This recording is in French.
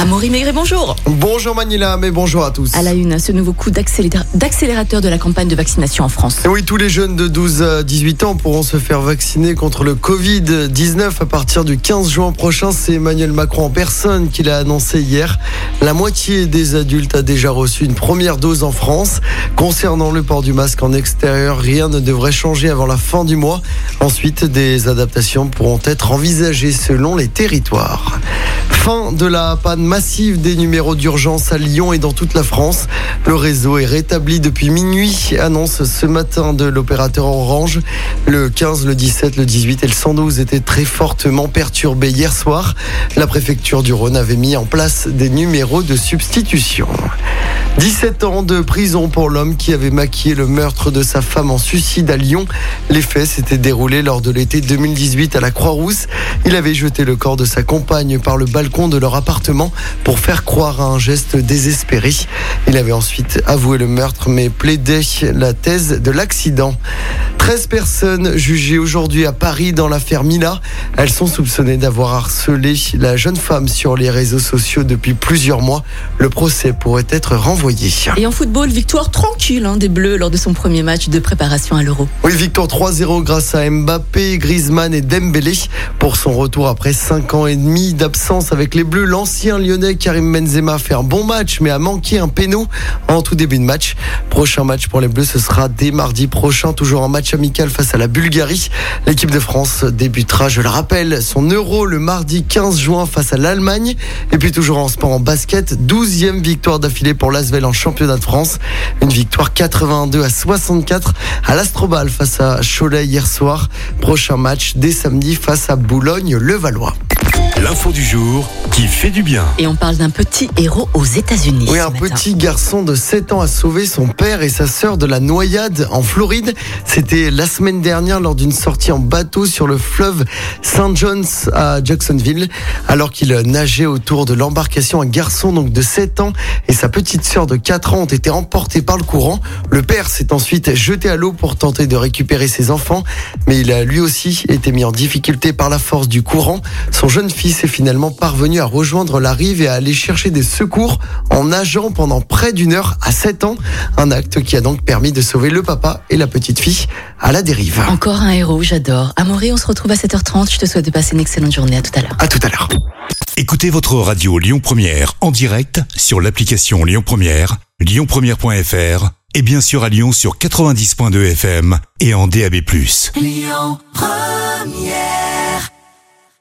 Amaury Maigret, bonjour. Bonjour Manila, mais bonjour à tous. À la une, ce nouveau coup d'accélérateur d'accélérateur de la campagne de vaccination en France. Et oui, tous les jeunes de 12 à 18 ans pourront se faire vacciner contre le Covid-19 à partir du 15 juin prochain. C'est Emmanuel Macron en personne qui l'a annoncé hier. La moitié des adultes a déjà reçu une première dose en France. Concernant le port du masque en extérieur, rien ne devrait changer avant la fin du mois. Ensuite, des adaptations pourront être envisagées selon les territoires. Fin de la panne massive des numéros d'urgence à Lyon et dans toute la France. Le réseau est rétabli depuis minuit, annonce ce matin de l'opérateur Orange. Le 15, le 17, le 18 et le 112 étaient très fortement perturbés hier soir. La préfecture du Rhône avait mis en place des numéros de substitution. 17 ans de prison pour l'homme qui avait maquillé le meurtre de sa femme en suicide à Lyon. Les faits s'étaient déroulés lors de l'été 2018 à la Croix-Rousse. Il avait jeté le corps de sa compagne par le balcon de leur appartement pour faire croire à un geste désespéré. Il avait ensuite avoué le meurtre mais plaidait la thèse de l'accident. 13 personnes jugées aujourd'hui à Paris dans l'affaire Mila. Elles sont soupçonnées d'avoir harcelé la jeune femme sur les réseaux sociaux depuis plusieurs mois. Le procès pourrait être renvoyé. Et en football, victoire tranquille hein, des Bleus lors de son premier match de préparation à l'Euro. Oui, victoire 3-0 grâce à Mbappé, Griezmann et Dembélé pour son retour après 5 ans et demi d'absence avec les Bleus. L'ancien lyonnais Karim Benzema fait un bon match mais a manqué un péno en tout début de match. Prochain match pour les Bleus, ce sera dès mardi prochain, toujours un match face à la Bulgarie. L'équipe de France débutera, je le rappelle, son Euro le mardi 15 juin face à l'Allemagne. Et puis toujours en sport en basket, 12e victoire d'affilée pour l'Asvel en championnat de France. Une victoire 82 à 64 à l'Astrobal face à Cholet hier soir. Prochain match dès samedi face à Boulogne-le-Valois. L'info du jour qui fait du bien. Et on parle d'un petit héros aux États-Unis. Oui, un matin. petit garçon de 7 ans a sauvé son père et sa sœur de la noyade en Floride. C'était la semaine dernière lors d'une sortie en bateau sur le fleuve St. John's à Jacksonville. Alors qu'il nageait autour de l'embarcation, un garçon donc de 7 ans et sa petite sœur de 4 ans ont été emportés par le courant. Le père s'est ensuite jeté à l'eau pour tenter de récupérer ses enfants, mais il a lui aussi été mis en difficulté par la force du courant. Son jeune fils est finalement parvenu à rejoindre la rive et à aller chercher des secours en nageant pendant près d'une heure à 7 ans. Un acte qui a donc permis de sauver le papa et la petite fille à la dérive. Encore un héros, j'adore. Amaury, on se retrouve à 7h30. Je te souhaite de passer une excellente journée. À tout à l'heure. À tout à l'heure. Écoutez votre radio Lyon Première en direct sur l'application Lyon Première, lyonpremière.fr et bien sûr à Lyon sur 90.2 FM et en DAB+. Lyon Première